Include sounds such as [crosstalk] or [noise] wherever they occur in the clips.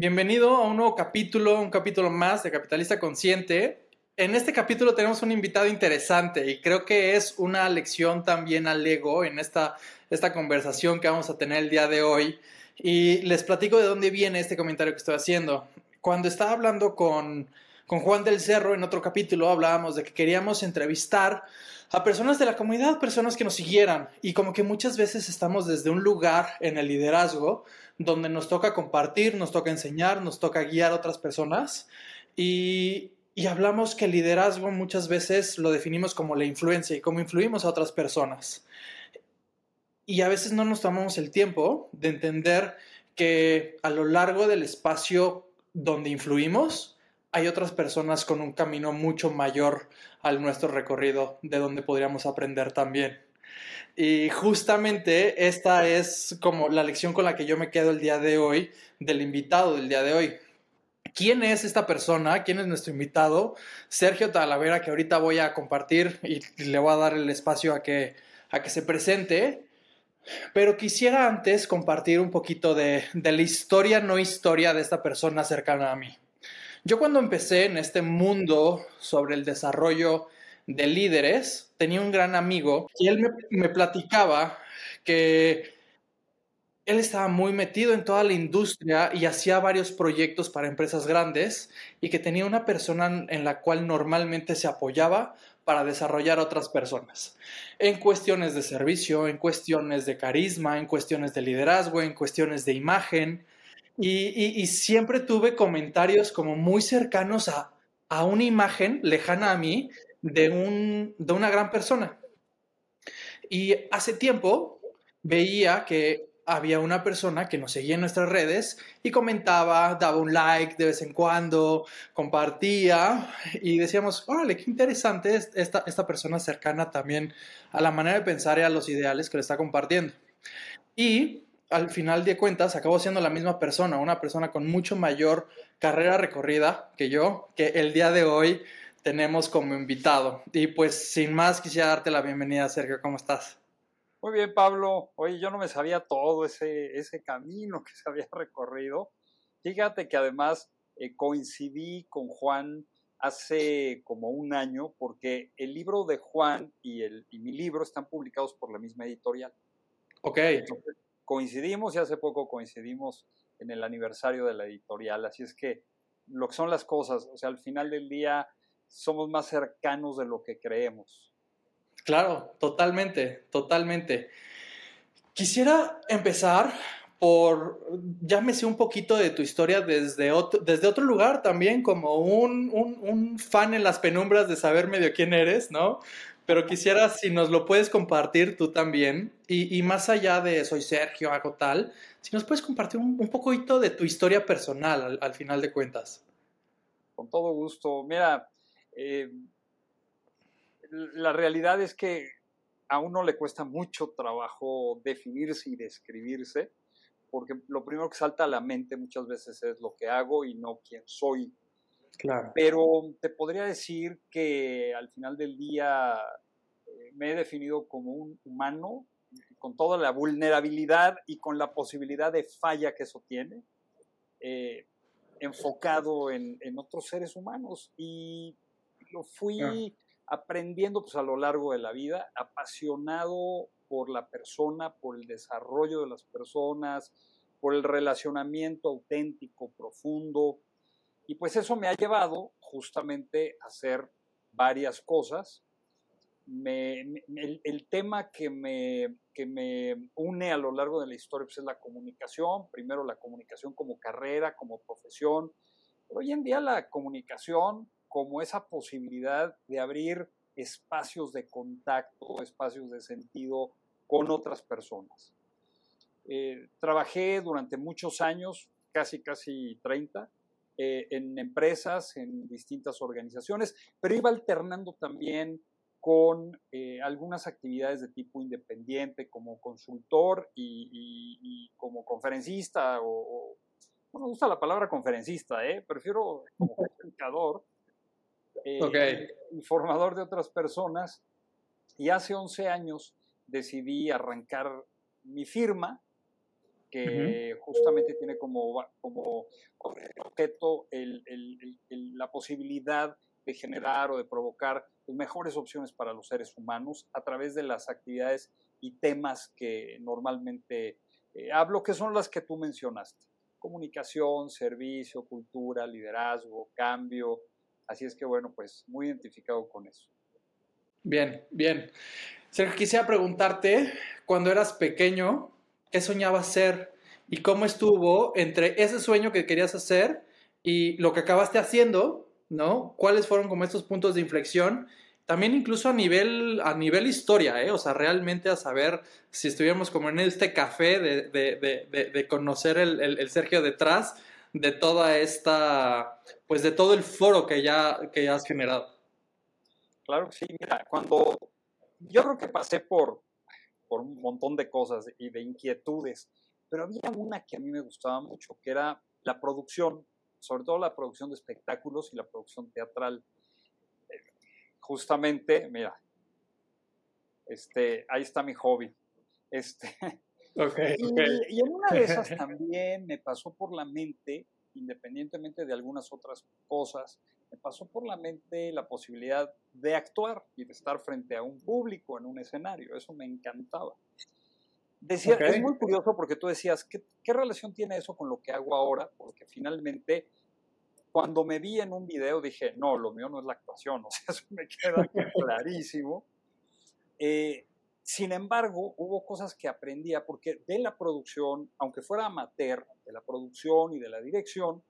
Bienvenido a un nuevo capítulo, un capítulo más de Capitalista Consciente. En este capítulo tenemos un invitado interesante y creo que es una lección también al ego en esta, esta conversación que vamos a tener el día de hoy. Y les platico de dónde viene este comentario que estoy haciendo. Cuando estaba hablando con, con Juan del Cerro en otro capítulo, hablábamos de que queríamos entrevistar a personas de la comunidad, personas que nos siguieran. Y como que muchas veces estamos desde un lugar en el liderazgo donde nos toca compartir, nos toca enseñar, nos toca guiar a otras personas. Y, y hablamos que el liderazgo muchas veces lo definimos como la influencia y cómo influimos a otras personas. Y a veces no nos tomamos el tiempo de entender que a lo largo del espacio donde influimos, hay otras personas con un camino mucho mayor al nuestro recorrido, de donde podríamos aprender también. Y justamente esta es como la lección con la que yo me quedo el día de hoy, del invitado del día de hoy. ¿Quién es esta persona? ¿Quién es nuestro invitado? Sergio Talavera, que ahorita voy a compartir y le voy a dar el espacio a que, a que se presente. Pero quisiera antes compartir un poquito de, de la historia, no historia de esta persona cercana a mí. Yo cuando empecé en este mundo sobre el desarrollo de líderes, tenía un gran amigo y él me, platicaba que él estaba muy metido en toda la industria y hacía varios proyectos para empresas grandes y que tenía una persona en la cual normalmente se apoyaba para desarrollar a otras personas. En cuestiones de servicio, en cuestiones de carisma, en cuestiones de liderazgo, en cuestiones de imagen. Y, siempre tuve comentarios como muy cercanos a, a una imagen lejana a mí de, un, de una gran persona. Y hace tiempo veía que había una persona que nos seguía en nuestras redes y comentaba, daba un like de vez en cuando, compartía y decíamos, órale, qué interesante es esta, esta persona cercana también a la manera de pensar y a los ideales que le está compartiendo. Y al final de cuentas acabó siendo la misma persona, una persona con mucho mayor carrera recorrida que yo, que el día de hoy tenemos como invitado. Y pues sin más quisiera darte la bienvenida, Sergio, ¿cómo estás? Muy bien, Pablo. Oye, yo no me sabía todo ese, ese camino que se había recorrido. Fíjate que además eh, coincidí con Juan hace como un año porque el libro de Juan y, el, y mi libro están publicados por la misma editorial. Ok. Entonces, coincidimos y hace poco coincidimos en el aniversario de la editorial. Así es que lo que son las cosas, o sea, al final del día somos más cercanos de lo que creemos. Claro, totalmente, totalmente. Quisiera empezar por, llámese un poquito de tu historia desde otro, desde otro lugar también, como un, un, un, fan en las penumbras de saber medio quién eres, ¿no? Pero quisiera si nos lo puedes compartir tú también, y, y más allá de soy Sergio, hago tal, si nos puedes compartir un, un poquito de tu historia personal al, al final de cuentas. Con todo gusto. Mira, eh, la realidad es que a uno le cuesta mucho trabajo definirse y describirse, porque lo primero que salta a la mente muchas veces es lo que hago y no quién soy. Claro. Pero te podría decir que al final del día eh, me he definido como un humano con toda la vulnerabilidad y con la posibilidad de falla que eso tiene, eh, enfocado en, en, otros seres humanos. Y lo fui ah. aprendiendo pues, a lo largo de la vida, apasionado por la persona, por el desarrollo de las personas, por el relacionamiento auténtico, profundo. Y pues eso me ha llevado justamente a hacer varias cosas. El, tema que me, que me une a lo largo de la historia pues, es la comunicación, primero la comunicación como carrera, como profesión, pero hoy en día la comunicación como esa posibilidad de abrir espacios de contacto, espacios de sentido con otras personas. Eh, trabajé durante muchos años, casi, casi 30, eh, en empresas, en distintas organizaciones, pero iba alternando también con eh, algunas actividades de tipo independiente como consultor y, como conferencista o, no me gusta la palabra conferencista, ¿eh? prefiero como comunicador eh, y formador de otras personas. Y hace 11 años decidí arrancar mi firma, que justamente tiene como, como objeto la posibilidad de generar o de provocar mejores opciones para los seres humanos a través de las actividades y temas que normalmente eh, hablo, que son las que tú mencionaste. Comunicación, servicio, cultura, liderazgo, cambio. Así es que bueno, pues muy identificado con eso. Bien, bien. Sergio, quisiera preguntarte, cuando eras pequeño, ¿qué soñabas ser? ¿Y cómo estuvo entre ese sueño que querías hacer y lo que acabaste haciendo? ¿No? ¿Cuáles fueron como estos puntos de inflexión? También incluso a nivel, a nivel historia, ¿eh? O sea, realmente a saber si estuviéramos como en este café de, de, de, de conocer el, el, el, Sergio detrás de toda esta, pues de todo el foro que ya, que ya has generado. Claro que sí, mira, cuando yo creo que pasé por, por un montón de cosas y de inquietudes, pero había una que a mí me gustaba mucho, que era la producción, sobre todo la producción de espectáculos y la producción teatral. Justamente, mira, este, ahí está mi hobby. Este, okay, y, y, en una de esas también me pasó por la mente, independientemente de algunas otras cosas, me pasó por la mente la posibilidad de actuar y de estar frente a un público en un escenario. Eso me encantaba. Decía, okay. Es muy curioso porque tú decías, ¿qué, ¿qué relación tiene eso con lo que hago ahora? Porque finalmente, cuando me vi en un video, dije, no, lo mío no es la actuación, [laughs] o sea, eso me queda clarísimo. Eh, sin embargo, hubo cosas que aprendía porque de la producción, aunque fuera amateur, de la producción y de la dirección,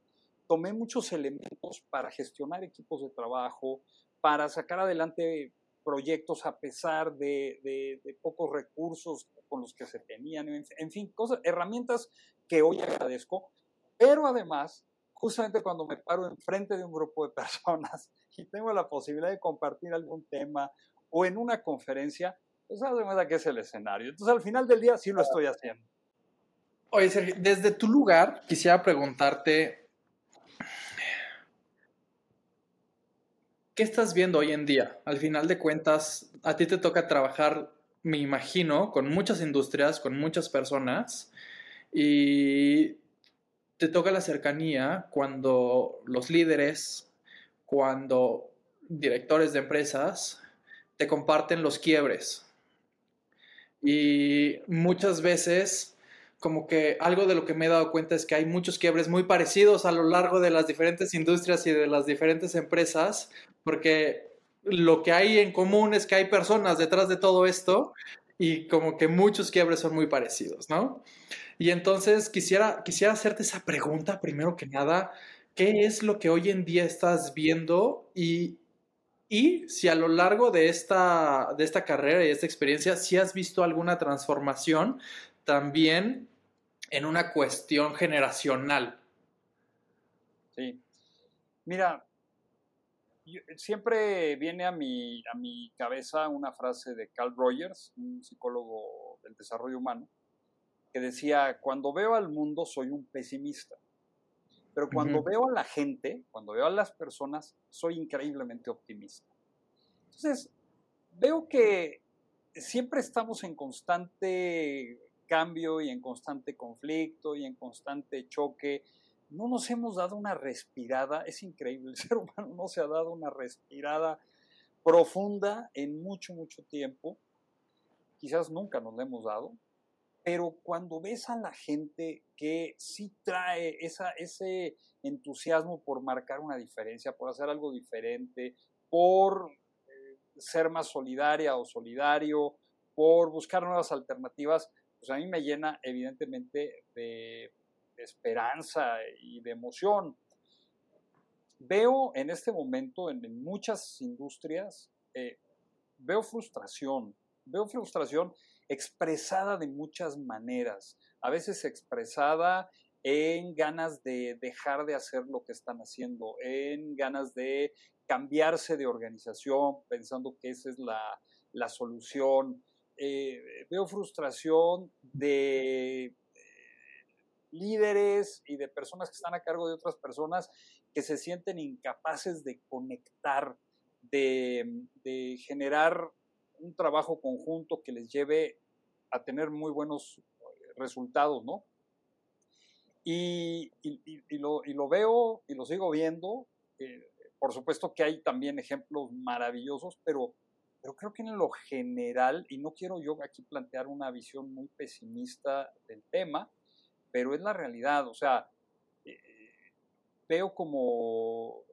tomé muchos elementos para gestionar equipos de trabajo, para sacar adelante proyectos a pesar de, de, de pocos recursos con los que se tenían, en, fin, cosas, herramientas que hoy agradezco, pero además, justamente cuando me paro enfrente de un grupo de personas [laughs] y tengo la posibilidad de compartir algún tema o en una conferencia, pues cuenta que es el escenario. Entonces, al final del día sí lo estoy haciendo. Oye, Sergio, desde tu lugar quisiera preguntarte, ¿qué estás viendo hoy en día? Al final de cuentas, a ti te toca trabajar, me imagino, con muchas industrias, con muchas personas, y te toca la cercanía cuando los líderes, cuando directores de empresas te comparten los quiebres. Y muchas veces como que algo de lo que me he dado cuenta es que hay muchos quiebres muy parecidos a lo largo de las diferentes industrias y de las diferentes empresas, porque lo que hay en común es que hay personas detrás de todo esto y como que muchos quiebres son muy parecidos, ¿no? Y entonces quisiera, quisiera hacerte esa pregunta primero que nada, ¿qué es lo que hoy en día estás viendo y, y si a lo largo de esta, de esta carrera y esta experiencia, si has visto alguna transformación también en una cuestión generacional. Sí. Mira, siempre viene a mi, a mi cabeza una frase de Carl Rogers, un psicólogo del desarrollo humano, que decía, cuando veo al mundo soy un pesimista, pero cuando uh -huh. veo a la gente, cuando veo a las personas, soy increíblemente optimista. Entonces, veo que siempre estamos en constante cambio y en constante conflicto y en constante choque. No nos hemos dado una respirada, es increíble, [laughs] el ser humano no se ha dado una respirada profunda en mucho, mucho tiempo. Quizás nunca nos la hemos dado, pero cuando ves a la gente que sí trae esa, ese entusiasmo por marcar una diferencia, por hacer algo diferente, por eh, ser más solidaria o solidario, por buscar nuevas alternativas, pues a mí me llena evidentemente de, esperanza y de emoción. Veo en este momento en, muchas industrias, eh, veo frustración, veo frustración expresada de muchas maneras, a veces expresada en ganas de dejar de hacer lo que están haciendo, en ganas de cambiarse de organización, pensando que esa es la, solución. Eh, veo frustración de eh, líderes y de personas que están a cargo de otras personas que se sienten incapaces de conectar, de, generar un trabajo conjunto que les lleve a tener muy buenos resultados, ¿no? Y, lo, veo y lo sigo viendo. Eh, por supuesto que hay también ejemplos maravillosos, pero, pero creo que en lo general, y no quiero yo aquí plantear una visión muy pesimista del tema, pero es la realidad. O sea, eh, veo como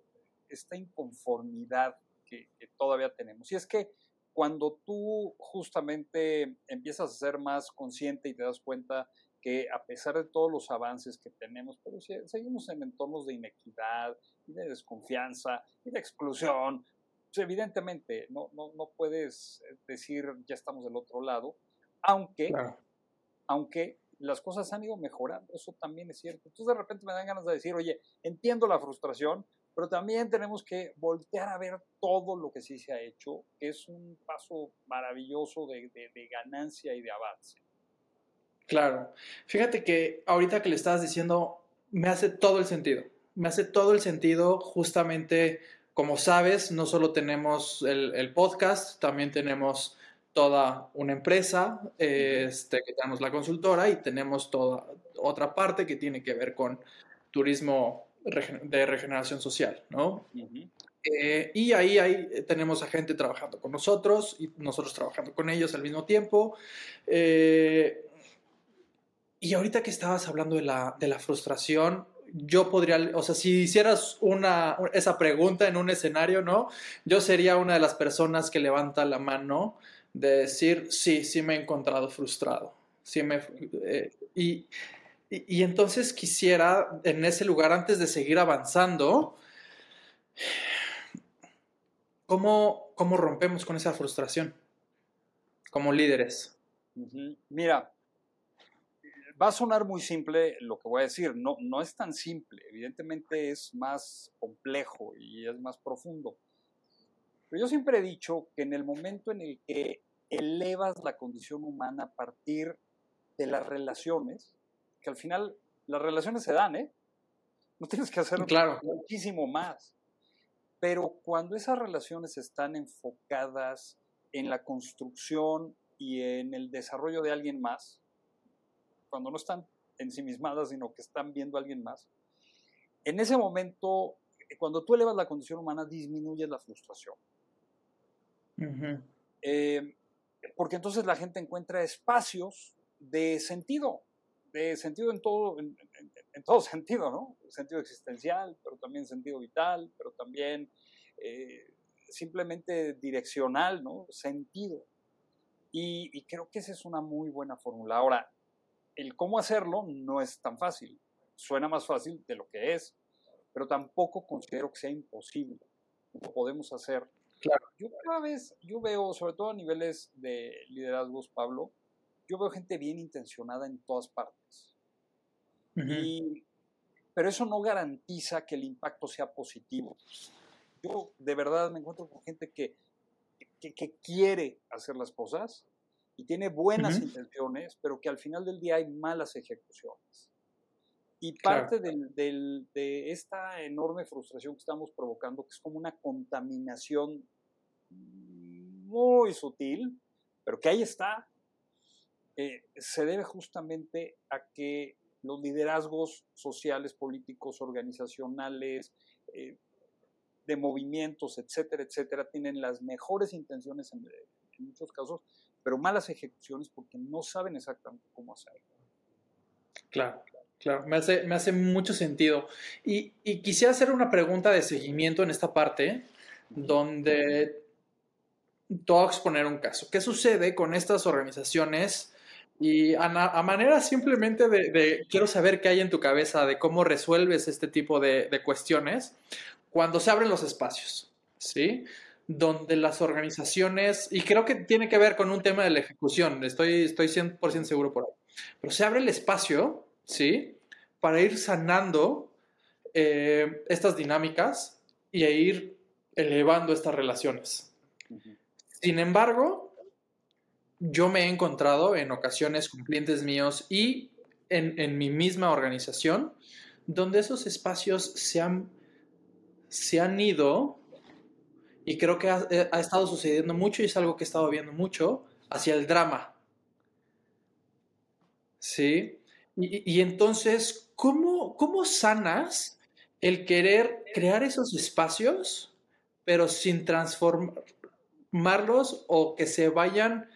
esta inconformidad que, todavía tenemos. Y es que cuando tú justamente empiezas a ser más consciente y te das cuenta que a pesar de todos los avances que tenemos, pero seguimos en entornos de inequidad y de desconfianza y de exclusión. Pues, evidentemente, no, no, no, puedes eh, decir ya estamos del otro lado, aunque, aunque las cosas han ido mejorando, eso también es cierto. Entonces de repente me dan ganas de decir, oye, entiendo la frustración, pero también tenemos que voltear a ver todo lo que sí se ha hecho, que es un paso maravilloso de, de ganancia y de avance. Claro. Fíjate que ahorita que le estabas diciendo, me hace todo el sentido. Me hace todo el sentido justamente, como sabes, no solo tenemos el, podcast, también tenemos toda una empresa, este, que tenemos la consultora y tenemos toda otra parte que tiene que ver con turismo de regeneración social, ¿no? Eh, y ahí, ahí tenemos a gente trabajando con nosotros y nosotros trabajando con ellos al mismo tiempo. Eh, y ahorita que estabas hablando de la, de la frustración, yo podría, o sea, si hicieras una, esa pregunta en un escenario, ¿no? Yo sería una de las personas que levanta la mano de decir, sí, sí me he encontrado frustrado. Sí me, eh, y, y, entonces quisiera, en ese lugar, antes de seguir avanzando, ¿cómo, cómo rompemos con esa frustración como líderes? Mira, va a sonar muy simple lo que voy a decir, no, no es tan simple, evidentemente es más complejo y es más profundo. Pero yo siempre he dicho que en el momento en el que elevas la condición humana a partir de las relaciones, que al final las relaciones se dan, ¿eh? No tienes que hacer muchísimo más. Pero cuando esas relaciones están enfocadas en la construcción y en el desarrollo de alguien más, cuando no están ensimismadas, sino que están viendo a alguien más, en ese momento, cuando tú elevas la condición humana, disminuye la frustración. Eh, porque entonces la gente encuentra espacios de sentido, de sentido en todo, en, todo [laughs] sentido, ¿no? Sentido existencial, pero también sentido vital, pero también eh, simplemente direccional, ¿no? Sentido. Y, y, creo que esa es una muy buena fórmula. Ahora, el cómo hacerlo no es tan fácil. Suena más fácil de lo que es, pero tampoco considero que sea imposible. Lo podemos hacer. Claro. Yo cada vez, yo veo, sobre todo a niveles de liderazgos, Pablo, yo veo gente bien intencionada en todas partes. pero eso no garantiza que el impacto sea positivo. Yo de verdad me encuentro con gente que, que quiere hacer las cosas, y tiene buenas intenciones, pero que al final del día hay malas ejecuciones. Y parte de esta enorme frustración que estamos provocando, que es como una contaminación muy sutil, pero que ahí está, eh, se debe justamente a que los liderazgos sociales, políticos, organizacionales, eh, de movimientos, etcétera, etcétera, tienen las mejores intenciones en muchos casos, pero malas ejecuciones porque no saben exactamente cómo hacerlo. Claro, claro, me hace, me hace mucho sentido. Y, quisiera hacer una pregunta de seguimiento en esta parte, donde te voy a exponer un caso. ¿Qué sucede con estas organizaciones? Y a, manera simplemente de, quiero saber qué hay en tu cabeza de cómo resuelves este tipo de, de cuestiones cuando se abren los espacios, ¿sí? Donde las organizaciones, y creo que tiene que ver con un tema de la ejecución, estoy, estoy 100% seguro por ahí, pero se abre el espacio, ¿sí? para ir sanando eh, estas dinámicas y a ir elevando estas relaciones. Sin embargo, yo me he encontrado en ocasiones con clientes míos y en, mi misma organización donde esos espacios se han, se han ido y creo que ha, ha, estado sucediendo mucho y es algo que he estado viendo mucho hacia el drama. ¿Sí? Y, entonces, ¿cómo, ¿cómo sanas el querer crear esos espacios, pero sin transformarlos o que se vayan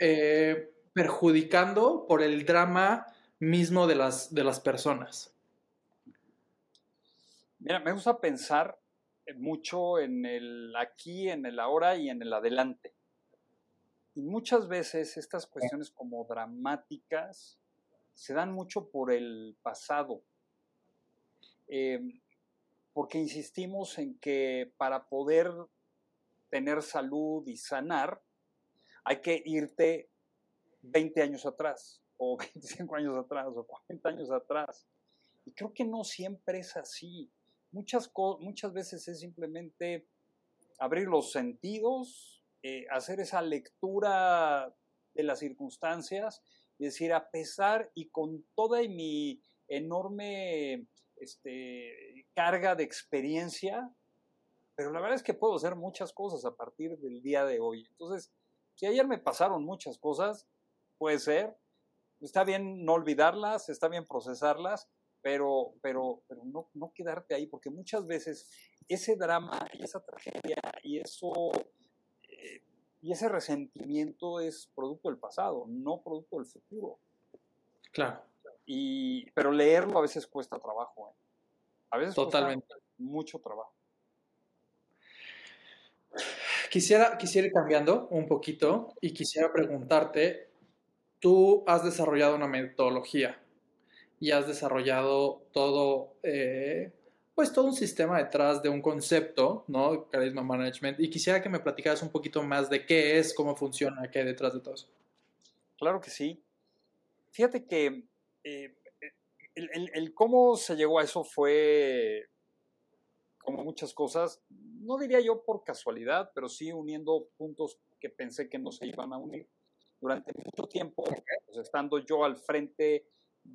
eh, perjudicando por el drama mismo de las, de las personas? Mira, me gusta pensar mucho en el aquí, en el ahora y en el adelante. Y muchas veces estas cuestiones como dramáticas se dan mucho por el pasado, em, porque insistimos en que para poder tener salud y sanar, hay que irte 20 años atrás, o [laughs] 25 años atrás, o 40 años atrás. Y creo que no siempre es así. Muchas, muchas veces es simplemente abrir los sentidos, eh, hacer esa lectura de las circunstancias es decir, a pesar y con toda mi enorme este, carga de experiencia, pero la verdad es que puedo hacer muchas cosas a partir del día de hoy. Entonces, si ayer me pasaron muchas cosas, puede ser, está bien no olvidarlas, está bien procesarlas, pero, pero, pero no, no quedarte ahí, porque muchas veces ese drama y esa tragedia y eso y ese resentimiento es producto del pasado, no producto del futuro. Claro. Y, pero leerlo a veces cuesta trabajo. ¿eh? A veces Totalmente. cuesta mucho trabajo. Quisiera, quisiera ir cambiando un poquito y quisiera preguntarte, tú has desarrollado una metodología y has desarrollado todo eh, pues todo un sistema detrás de un concepto, ¿no? Carisma Management. Y quisiera que me platicaras un poquito más de qué es, cómo funciona, qué hay detrás de todo eso. Claro que sí. Fíjate que eh, el, cómo se llegó a eso fue, como muchas cosas, no diría yo por casualidad, pero sí uniendo puntos que pensé que no se iban a unir. Durante mucho tiempo, pues, estando yo al frente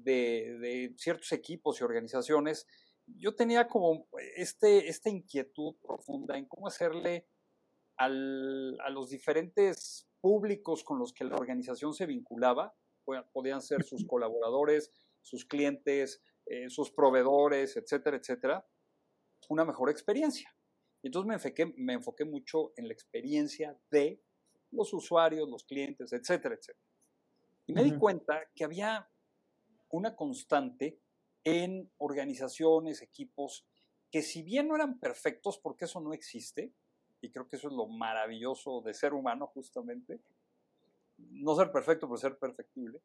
de, de ciertos equipos y organizaciones, yo tenía como este, esta inquietud profunda en cómo hacerle a los diferentes públicos con los que la organización se vinculaba, podían ser sus colaboradores, sus clientes, eh, sus proveedores, etcétera, etcétera, una mejor experiencia. Y entonces me enfoqué, me enfoqué mucho en la experiencia de los usuarios, los clientes, etcétera, etcétera. Y me di cuenta que había una constante en organizaciones, equipos, que si bien no eran perfectos, porque eso no existe, y creo que eso es lo maravilloso de ser humano justamente, no ser perfecto, pero ser perfectible,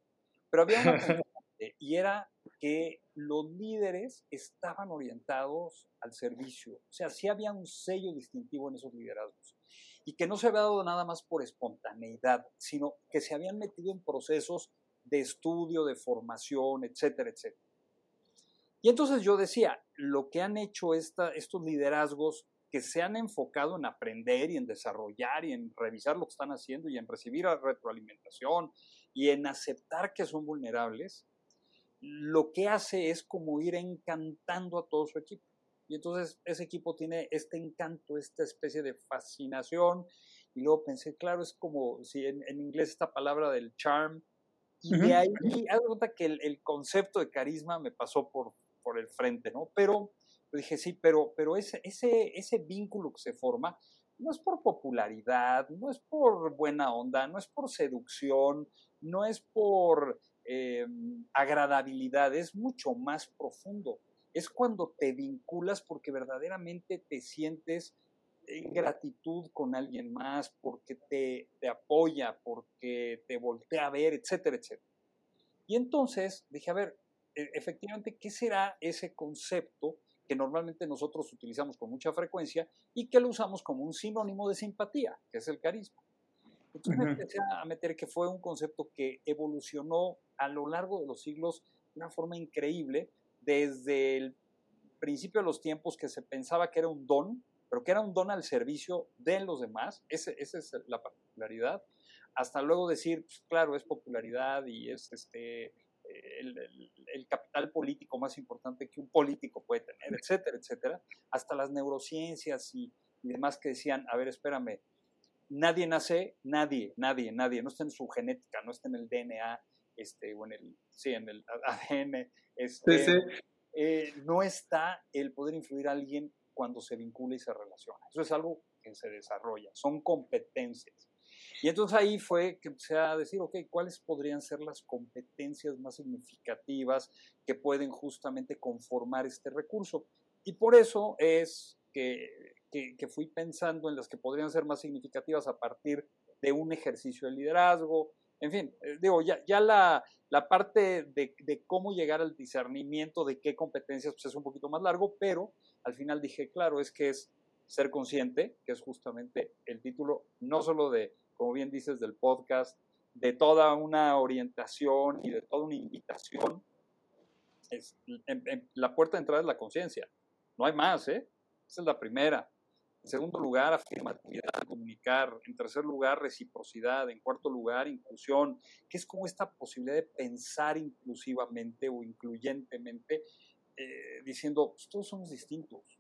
pero había una [laughs] y era que los líderes estaban orientados al servicio, o sea, sí había un sello distintivo en esos liderazgos, y que no se había dado nada más por espontaneidad, sino que se habían metido en procesos de estudio, de formación, etcétera, etcétera. Y entonces yo decía, lo que han hecho estos liderazgos que se han enfocado en aprender y en desarrollar y en revisar lo que están haciendo y en recibir retroalimentación y en aceptar que son vulnerables, lo que hace es como ir encantando a todo su equipo. Y entonces ese equipo tiene este encanto, esta especie de fascinación. Y luego pensé, claro, es como si en, inglés esta palabra del charm. Y de ahí, haz cuenta que el, concepto de carisma me pasó por, por el frente, ¿no? Pero dije, sí, pero, pero ese, ese, ese vínculo que se forma no es por popularidad, no es por buena onda, no es por seducción, no es por eh, agradabilidad, es mucho más profundo. Es cuando te vinculas porque verdaderamente te sientes en gratitud con alguien más, porque te, te apoya, porque te voltea a ver, etcétera, etcétera. Y entonces dije, a ver, e, efectivamente, ¿qué será ese concepto que normalmente nosotros utilizamos con mucha frecuencia y que lo usamos como un sinónimo de simpatía, que es el carisma? Entonces me empecé a meter que fue un concepto que evolucionó a lo largo de los siglos de una forma increíble, desde el principio de los tiempos que se pensaba que era un don, pero que era un don al servicio de los demás, esa es la particularidad, hasta luego decir, pues, claro, es popularidad y es este, el, capital político más importante que un político puede tener, etcétera, etcétera, hasta las neurociencias y, demás que decían, a ver, espérame, nadie nace, nadie, nadie, nadie, no está en su genética, no está en el DNA, este, o en el, sí, en el ADN, este, eh, no está el poder influir a alguien cuando se vincula y se relaciona. Eso es algo que se desarrolla, son competencias. Y entonces ahí fue que empecé a decir, ok, ¿cuáles podrían ser las competencias más significativas que pueden justamente conformar este recurso? Y por eso es que, que, fui pensando en las que podrían ser más significativas a partir de un ejercicio de liderazgo. En fin, eh, digo, ya, ya la, la parte de, de, cómo llegar al discernimiento de qué competencias pues es un poquito más largo, pero al final dije, claro, es que es ser consciente, que es justamente el título no solo de como bien dices, del podcast, de toda una orientación y de toda una invitación. Es, la puerta de entrada es la conciencia. No hay más, ¿eh? Esa es la primera. En segundo lugar, afirmatividad, comunicar. En tercer lugar, reciprocidad. En cuarto lugar, inclusión, que es como esta posibilidad de pensar inclusivamente o incluyentemente, eh, diciendo, pues, todos somos distintos.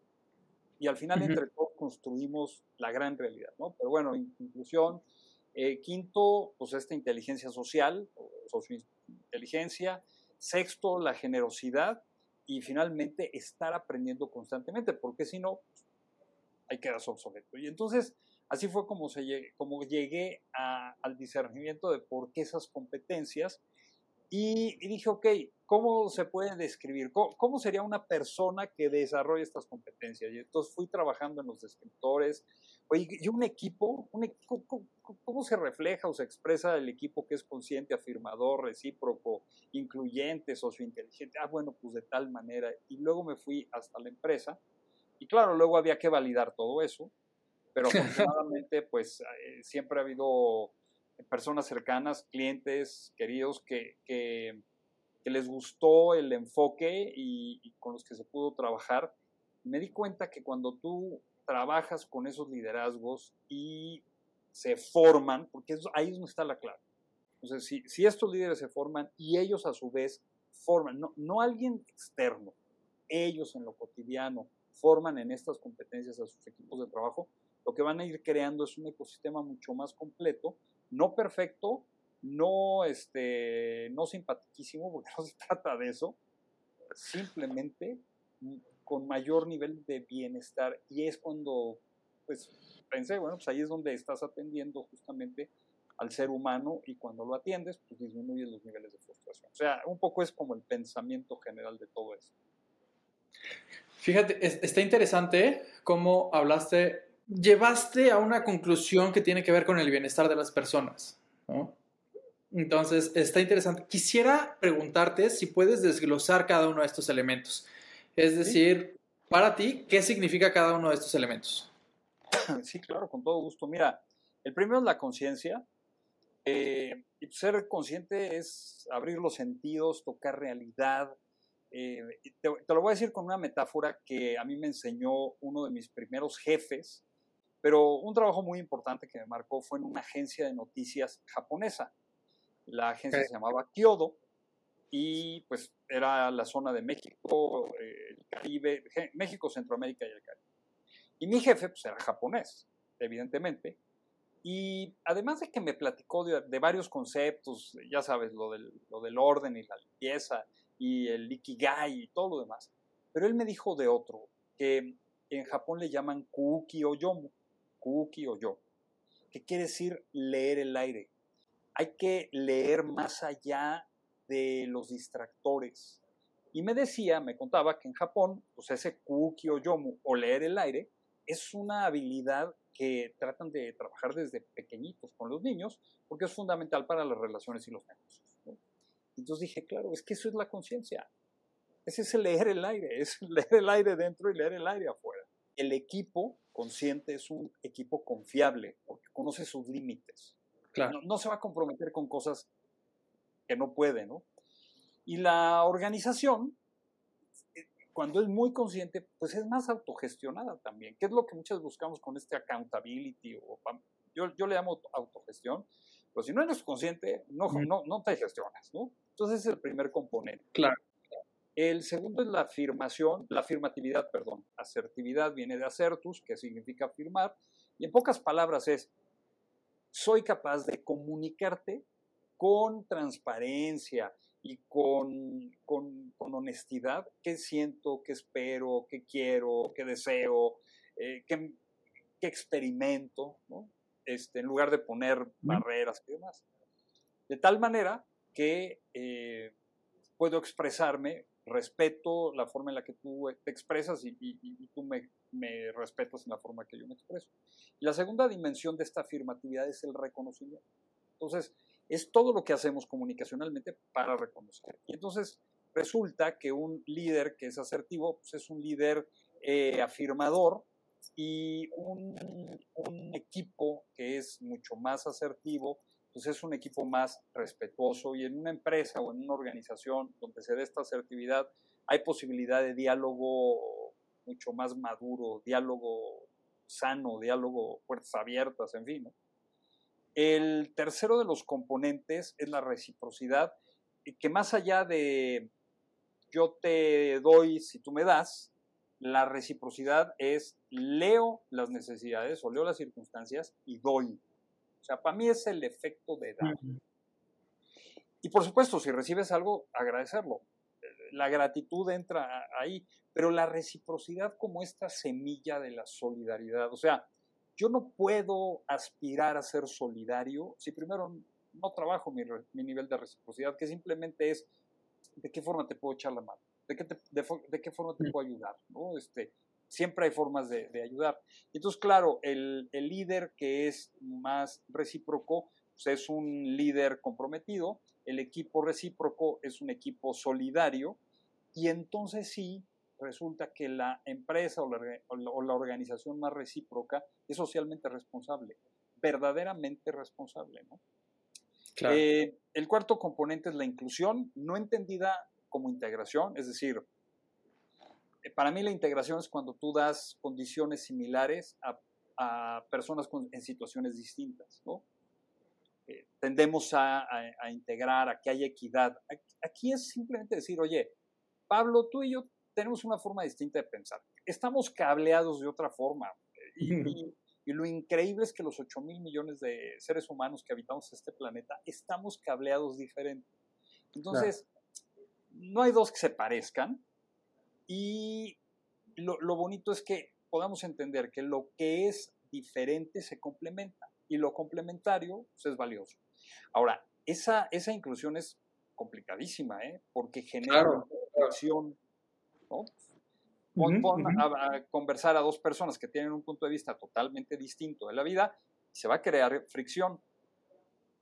Y al final, entre todos, construimos la gran realidad, ¿no? Pero bueno, inclusión, eh, quinto, pues esta inteligencia social, o inteligencia. Sexto, la generosidad. Y finalmente, estar aprendiendo constantemente, porque si no, hay que quedas obsoleto. Y entonces, así fue como, se, como llegué al discernimiento de por qué esas competencias y, dije, ok, ¿cómo se puede describir? ¿Cómo, sería una persona que desarrolla estas competencias? Y entonces fui trabajando en los descriptores. Oye, y un equipo, un equipo ¿cómo, se refleja o se expresa el equipo que es consciente, afirmador, recíproco, incluyente, sociointeligente? Ah, bueno, pues de tal manera. Y luego me fui hasta la empresa. Y claro, luego había que validar todo eso. Pero [laughs] afortunadamente, pues eh, siempre ha habido personas cercanas, clientes, queridos, que, que, les gustó el enfoque y, con los que se pudo trabajar. Me di cuenta que cuando tú trabajas con esos liderazgos y se forman, porque ahí es donde está la clave. Entonces, si, si, estos líderes se forman y ellos a su vez forman, no, no alguien externo, ellos en lo cotidiano forman en estas competencias a sus equipos de trabajo, lo que van a ir creando es un ecosistema mucho más completo no perfecto, no, este, no simpaticísimo, porque [laughs] no se trata de eso, simplemente con mayor nivel de bienestar. Y es cuando, pues, pensé, bueno, pues ahí es donde estás atendiendo justamente al ser humano y cuando lo atiendes, pues disminuyes los niveles de frustración. O sea, un poco es como el pensamiento general de todo esto. Fíjate, está interesante cómo hablaste llevaste a una conclusión que tiene que ver con el bienestar de las personas. Entonces, está interesante. Quisiera preguntarte si puedes desglosar cada uno de estos elementos. Es decir, para ti, ¿qué significa cada uno de estos elementos? [clears throat] Sí, claro, con todo gusto. Mira, el primero es la conciencia. Eh, y ser consciente es abrir los sentidos, tocar realidad. Eh, te, lo voy a decir con una metáfora que a mí me enseñó uno de mis primeros jefes, pero un trabajo muy importante que me marcó fue en una agencia de noticias japonesa. La agencia se llamaba Kyodo y pues era la zona de México, eh, el Caribe, México, Centroamérica y el Caribe. Y mi jefe pues era japonés, evidentemente. Y además de que me platicó de, varios conceptos, ya sabes, lo del, lo del orden y la limpieza y el ikigai y todo lo demás, pero él me dijo de otro, que en Japón le llaman kuki o yomu, Kuki o yo, que quiere decir leer el aire. Hay que leer más allá de los distractores. Y me decía, me contaba que en Japón, pues ese Kuki o Yomu o leer el aire es una habilidad que tratan de trabajar desde pequeñitos con los niños porque es fundamental para las relaciones y los negocios. Entonces dije, claro, es que eso es la conciencia. Ese es el leer el aire, es [laughs] leer el aire dentro y leer el aire afuera. El equipo consciente es un equipo confiable, porque conoce sus límites. Claro. No, se va a comprometer con cosas que no puede, ¿no? Y la organización cuando es muy consciente, pues es más autogestionada también, que es lo que muchas buscamos con este accountability, o, yo, yo le llamo autogestión, pero si no eres consciente, no, no, no te gestionas, ¿no? Entonces es el primer componente. Claro. El segundo es la afirmación, la afirmatividad, perdón. Asertividad viene de acertus, que significa afirmar, y en pocas palabras es, soy capaz de comunicarte con transparencia y con, con, honestidad qué siento, qué espero, qué quiero, qué deseo, eh, qué, experimento, este, en lugar de poner barreras y demás. De tal manera que eh, puedo expresarme, respeto la forma en la que tú te expresas y, tú me, me, respetas en la forma que yo me expreso. Y la segunda dimensión de esta afirmatividad es el reconocimiento. Entonces, es todo lo que hacemos comunicacionalmente para reconocer. Y entonces resulta que un líder que es asertivo pues es un líder eh, afirmador y un, un, equipo que es mucho más asertivo, pues es un equipo más respetuoso y en una empresa o en una organización donde se dé esta asertividad hay posibilidad de diálogo mucho más maduro, diálogo sano, diálogo puertas abiertas, en fin. El tercero de los componentes es la reciprocidad, que más allá de yo te doy si tú me das, la reciprocidad es leo las necesidades o leo las circunstancias y doy. O sea, para mí es el efecto de dar. Y por supuesto, si recibes algo, agradecerlo. La gratitud entra ahí, pero la reciprocidad como esta semilla de la solidaridad. O sea, yo no puedo aspirar a ser solidario si primero no trabajo mi, nivel de reciprocidad, que simplemente es de qué forma te puedo echar la mano, de qué, de, qué forma te mm. puedo ayudar, ¿no? Este, siempre hay formas de, ayudar. Entonces, claro, el, líder que es más recíproco pues es un líder comprometido, el equipo recíproco es un equipo solidario, y entonces sí, resulta que la empresa o la, organización más recíproca es socialmente responsable, verdaderamente responsable. ¿no? Eh, el cuarto componente es la inclusión, no entendida como integración, es decir, para mí la integración es cuando tú das condiciones similares a, personas en situaciones distintas. ¿no? Eh, tendemos a, a, integrar, a que haya equidad. Aquí es simplemente decir, oye, Pablo, tú y yo tenemos una forma distinta de pensar. Estamos cableados de otra forma. Y, lo increíble es que los 8 mil millones de seres humanos que habitamos este planeta estamos cableados diferente. Entonces, no hay dos que se parezcan. Y lo, bonito es que podamos entender que lo que es diferente se complementa y lo complementario pues, es valioso. Ahora, esa, esa inclusión es complicadísima, ¿eh? porque genera una acción Pon, a, conversar a dos personas que tienen un punto de vista totalmente distinto de la vida y se va a crear fricción.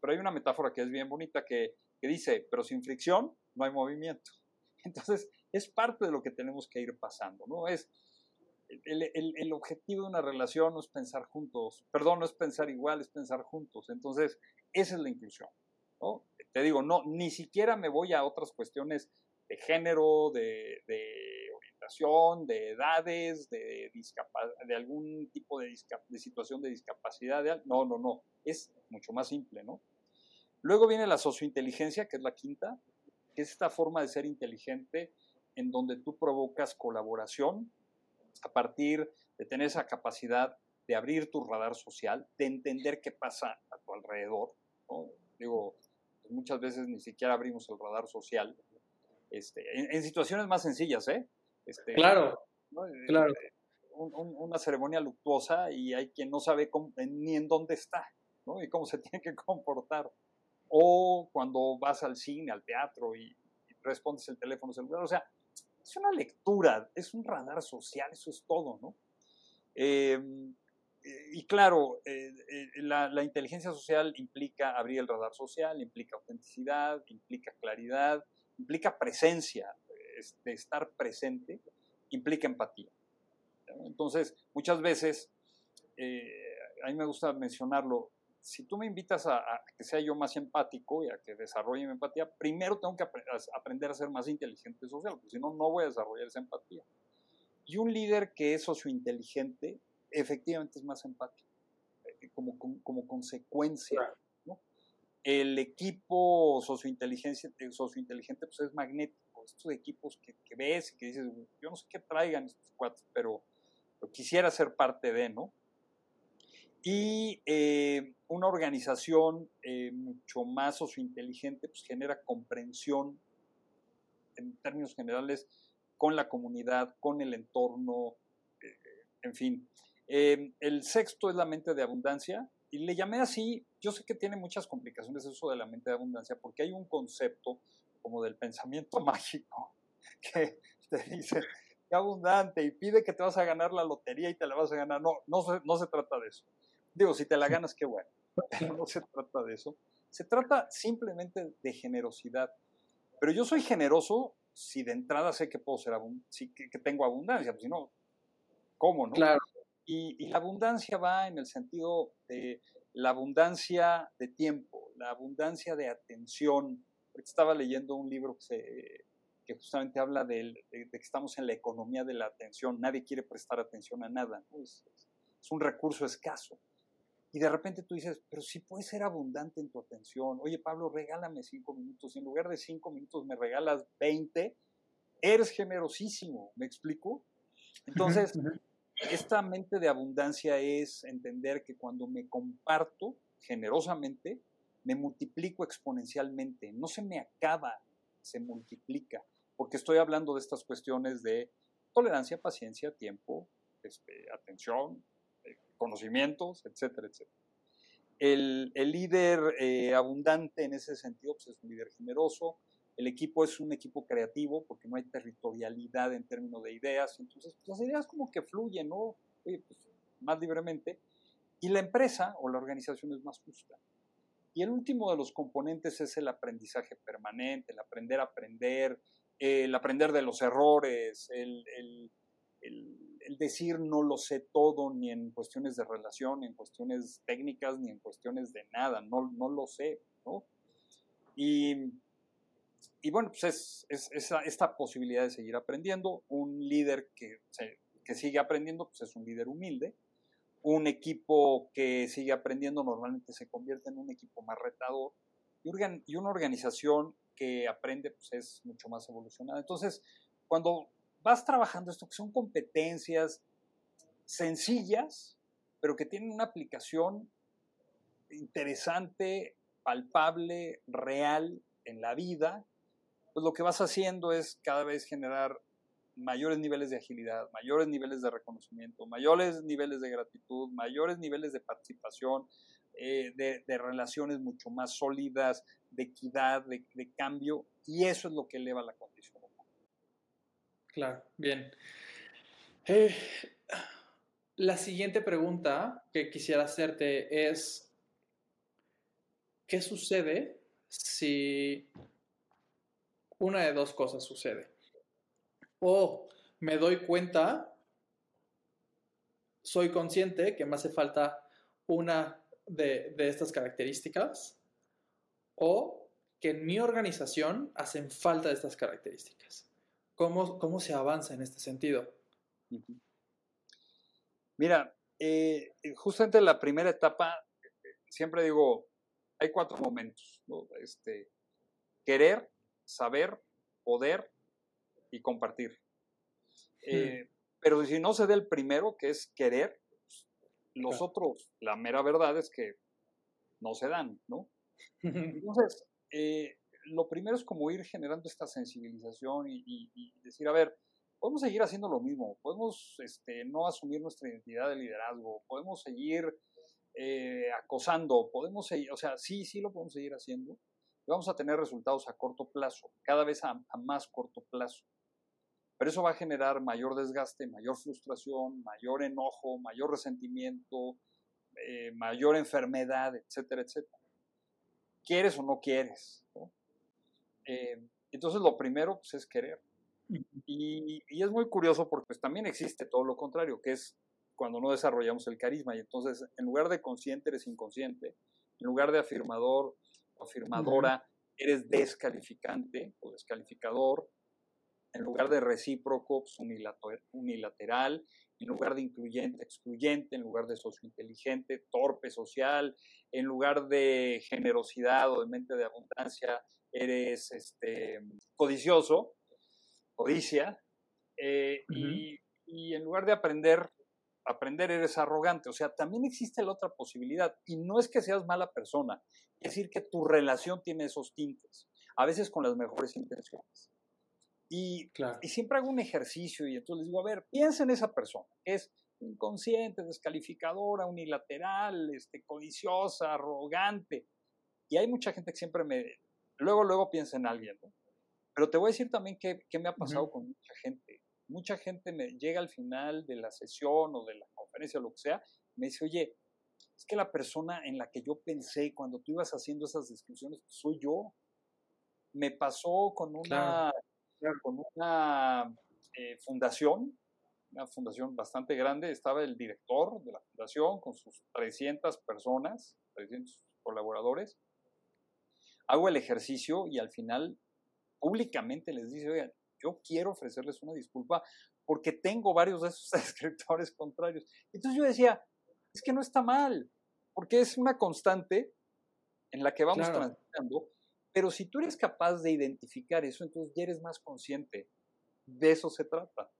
Pero hay una metáfora que es bien bonita que, dice, pero sin fricción no hay movimiento. [laughs] Entonces, es parte de lo que tenemos que ir pasando, ¿no? Es, el, objetivo de una relación no es pensar juntos, perdón, no es pensar igual, es pensar juntos. Entonces, esa es la inclusión. Te digo, no, ni siquiera me voy a otras cuestiones de género, de, orientación, de edades, de, de algún tipo de, de, situación de discapacidad. no, no, no, es mucho más simple, ¿no? Luego viene la sociointeligencia, que es la quinta, que es esta forma de ser inteligente en donde tú provocas colaboración a partir de tener esa capacidad de abrir tu radar social, de entender qué pasa a tu alrededor. Digo, muchas veces ni siquiera abrimos el radar social este, en, situaciones más sencillas, ¿eh? Este, claro, eh, claro. una ceremonia luctuosa y hay quien no sabe ni en dónde está, ¿no? Y cómo se [laughs] tiene que comportar. O cuando vas al cine, al teatro y, respondes el teléfono celular. O sea, es una lectura, es un radar social, eso es todo, ¿no? Em, y claro, eh, la, la, inteligencia social implica abrir el radar social, implica autenticidad, implica claridad, implica presencia, de estar presente, implica empatía. Entonces, muchas veces, eh, a mí me gusta mencionarlo, si tú me invitas a, que sea yo más empático y a que desarrolle mi empatía, primero tengo que aprender a ser más inteligente social, porque si no, no voy a desarrollar esa empatía. Y un líder que es sociointeligente, efectivamente es más empático, eh, como, como, consecuencia. El equipo sociointeligente, eh, sociointeligente pues es magnético. Estos equipos que, ves y que dices, yo no sé qué traigan estos cuates, pero, pero quisiera ser parte de, ¿no? Y eh, una organización eh, mucho más sociointeligente pues, genera comprensión en términos generales con la comunidad, con el entorno, eh, en fin. el sexto es la mente de abundancia y le llamé así, yo sé que tiene muchas complicaciones eso de la mente de abundancia porque hay un concepto como del pensamiento [laughs] mágico que te dice, qué abundante y pide que te vas a ganar la lotería y te la vas a ganar. No, no no se trata de eso. Digo, si te la ganas, qué bueno. [laughs] Pero no se trata de eso. Se trata simplemente de generosidad. Pero yo soy generoso si de entrada sé que puedo ser si, que, tengo abundancia, pues si no, ¿cómo no? Claro. Y, la abundancia va en el sentido de la abundancia de tiempo, la abundancia de atención. Estaba leyendo un libro que, que justamente habla de, que estamos en la economía de la atención. Nadie quiere prestar atención a nada. es un recurso escaso. Y de repente tú dices, pero si puedes ser abundante en tu atención. Oye, Pablo, regálame cinco minutos. En lugar de cinco minutos me regalas 20. Eres generosísimo, ¿me explico? Entonces, esta mente de abundancia es entender que cuando me comparto generosamente, me multiplico exponencialmente. No se me acaba, se multiplica. Porque estoy hablando de estas cuestiones de tolerancia, paciencia, tiempo, este, atención, conocimientos, etcétera, etcétera. El, líder eh, abundante en ese sentido pues, es un líder generoso, el equipo es un equipo creativo porque no hay territorialidad en términos de ideas, entonces pues, las ideas como que fluyen, ¿no? Pues, más libremente, y la empresa o la organización es más justa. Y el último de los componentes es el aprendizaje permanente, el aprender a aprender, el aprender de los errores, el, el el decir no lo sé todo, ni en cuestiones de relación, ni en cuestiones técnicas, ni en cuestiones de nada, no, no lo sé, ¿no? Y, y bueno, pues es, es, esta posibilidad de seguir aprendiendo. Un líder que, que sigue aprendiendo, pues es un líder humilde. Un equipo que sigue aprendiendo normalmente se convierte en un equipo más retador. Y, y una organización que aprende, pues es mucho más evolucionada. Entonces, cuando vas trabajando esto, que son competencias sencillas, pero que tienen una aplicación interesante, palpable, real en la vida, pues lo que vas haciendo es cada vez generar mayores niveles de agilidad, mayores niveles de reconocimiento, mayores niveles de gratitud, mayores niveles de participación, eh, de, relaciones mucho más sólidas, de equidad, de, de, cambio, y eso es lo que eleva la condición Claro, bien. Eh, la siguiente pregunta que quisiera hacerte es, ¿qué sucede si una de dos cosas sucede? O me doy cuenta, soy consciente que me hace falta una de, de estas características, o que en mi organización hacen falta estas características. ¿Cómo, se avanza en este sentido? Mira, eh, justamente la primera etapa, siempre digo, hay cuatro momentos, este, querer, saber, poder y compartir. Eh, pero si no se da el primero, que es querer, los otros, la mera verdad es que no se dan, ¿no? [laughs] Entonces, eh, lo primero es como ir generando esta sensibilización y, decir, a ver, podemos seguir haciendo lo mismo, podemos este, no asumir nuestra identidad de liderazgo, podemos seguir eh, acosando, podemos seguir, o sea, sí, sí lo podemos seguir haciendo, y vamos a tener resultados a corto plazo, cada vez a, más corto plazo. Pero eso va a generar mayor desgaste, mayor frustración, mayor enojo, mayor resentimiento, eh, mayor enfermedad, etcétera, etcétera. ¿Quieres o no quieres? Eh, entonces lo primero pues, es querer. Y, es muy curioso porque pues, también existe todo lo contrario, que es cuando no desarrollamos el carisma y entonces en lugar de consciente eres inconsciente En lugar de afirmador o afirmadora, eres descalificante o descalificador. En lugar de recíproco, pues, unilateral. En lugar de incluyente, excluyente. En lugar de inteligente, torpe social. En lugar de generosidad o de mente de abundancia, eres este, codicioso, codicia. Eh, y, y en lugar de aprender, aprender eres arrogante. O sea, también existe la otra posibilidad. Y no es que seas mala persona, es decir, que tu relación tiene esos tintes, a veces con las mejores intenciones. Y, y siempre hago un ejercicio y entonces les digo, a ver, piensa en esa persona, es inconsciente, descalificadora, unilateral, este, codiciosa, arrogante. Y hay mucha gente que siempre me, luego, luego piensa en alguien, ¿no? Pero te voy a decir también qué, qué me ha pasado con mucha gente mucha gente me llega al final de la sesión o de la conferencia o lo que sea, me dice, oye, es que la persona en la que yo pensé cuando tú ibas haciendo esas descripciones soy yo. Me pasó con una, Con una eh, fundación, una fundación bastante grande, estaba el director de la fundación con sus 300 personas, 300 colaboradores. Hago el ejercicio y al final públicamente les dice, oigan, yo quiero ofrecerles una disculpa porque tengo varios de esos [laughs] escritores contrarios. Entonces yo decía, es que no está mal, porque es una constante en la que vamos transitando, pero si tú eres capaz de identificar eso, entonces ya eres más consciente. De eso se trata.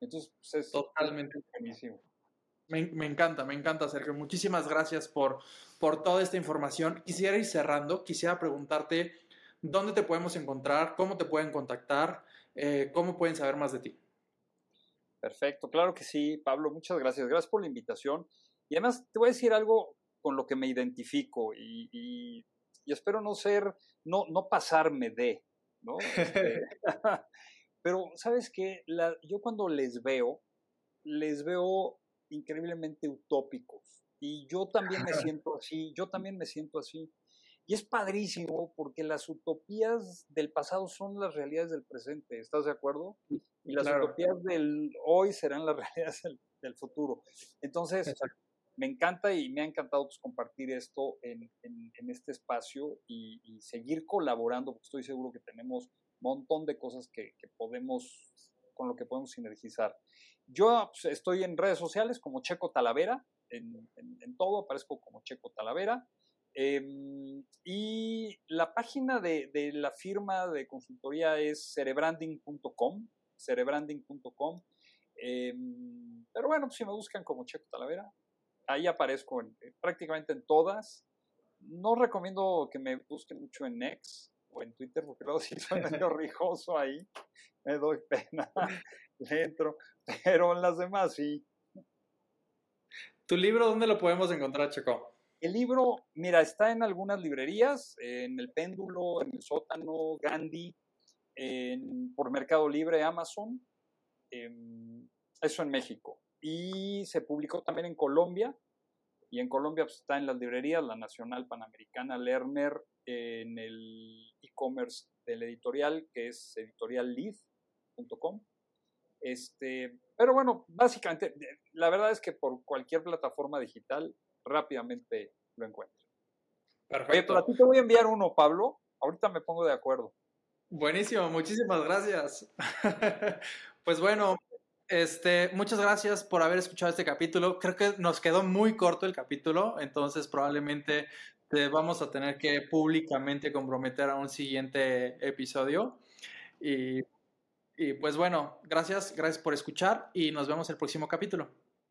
Entonces, pues, es totalmente buenísimo. Me, me, encanta, me encanta, Sergio. Muchísimas gracias por, por toda esta información. Quisiera ir cerrando, quisiera preguntarte dónde te podemos encontrar, cómo te pueden contactar, eh, cómo pueden saber más de ti. Perfecto, claro que sí, Pablo, muchas gracias. Gracias por la invitación. Y además te voy a decir algo con lo que me identifico y, espero no ser, no, no pasarme de, ¿no? Este, [laughs] [laughs] pero, ¿sabes qué? yo cuando les veo, les veo increíblemente utópicos. Y yo también me siento así, yo también me siento así. Y es padrísimo porque las utopías del pasado son las realidades del presente, ¿estás de acuerdo? Y las utopías del hoy serán las [laughs] realidades del, futuro. Entonces, me encanta y me ha encantado pues, compartir esto en, este espacio y, seguir colaborando, porque estoy seguro que tenemos un montón de cosas que, podemos, con lo que podemos sinergizar. Yo pues, estoy en redes sociales como Checo Talavera, en, todo aparezco como Checo Talavera. Em, y la página de, la firma de consultoría es cerebranding.com, cerebranding.com. Em, pero bueno, si me buscan como Checo Talavera, ahí aparezco eh, prácticamente en todas. No recomiendo que me busquen mucho en X o en Twitter, porque luego [laughs] sí soy medio rijoso ahí, me doy pena, [laughs] entro, pero en las demás sí. ¿Tu libro dónde lo podemos encontrar, Checo? El libro, mira, está en algunas librerías, en El Péndulo, en El Sótano, Gandhi, por Mercado Libre, Amazon, em, eso en México. Y se publicó también en Colombia, y en Colombia pues, está en las librerías, la Nacional Panamericana Lerner, en el e-commerce del editorial, que es editoriallead.com. Este, pero bueno, básicamente, la verdad es que por cualquier plataforma digital rápidamente lo encuentro. Perfecto. Oye, a ti te voy a enviar uno, Pablo. Ahorita me pongo de acuerdo. Buenísimo, muchísimas gracias. [laughs] pues bueno, este, muchas gracias por haber escuchado este capítulo. Creo que nos quedó muy corto el capítulo, entonces probablemente te vamos a tener que públicamente comprometer a un siguiente episodio. Y, y pues bueno, gracias, gracias por escuchar y nos vemos el próximo capítulo.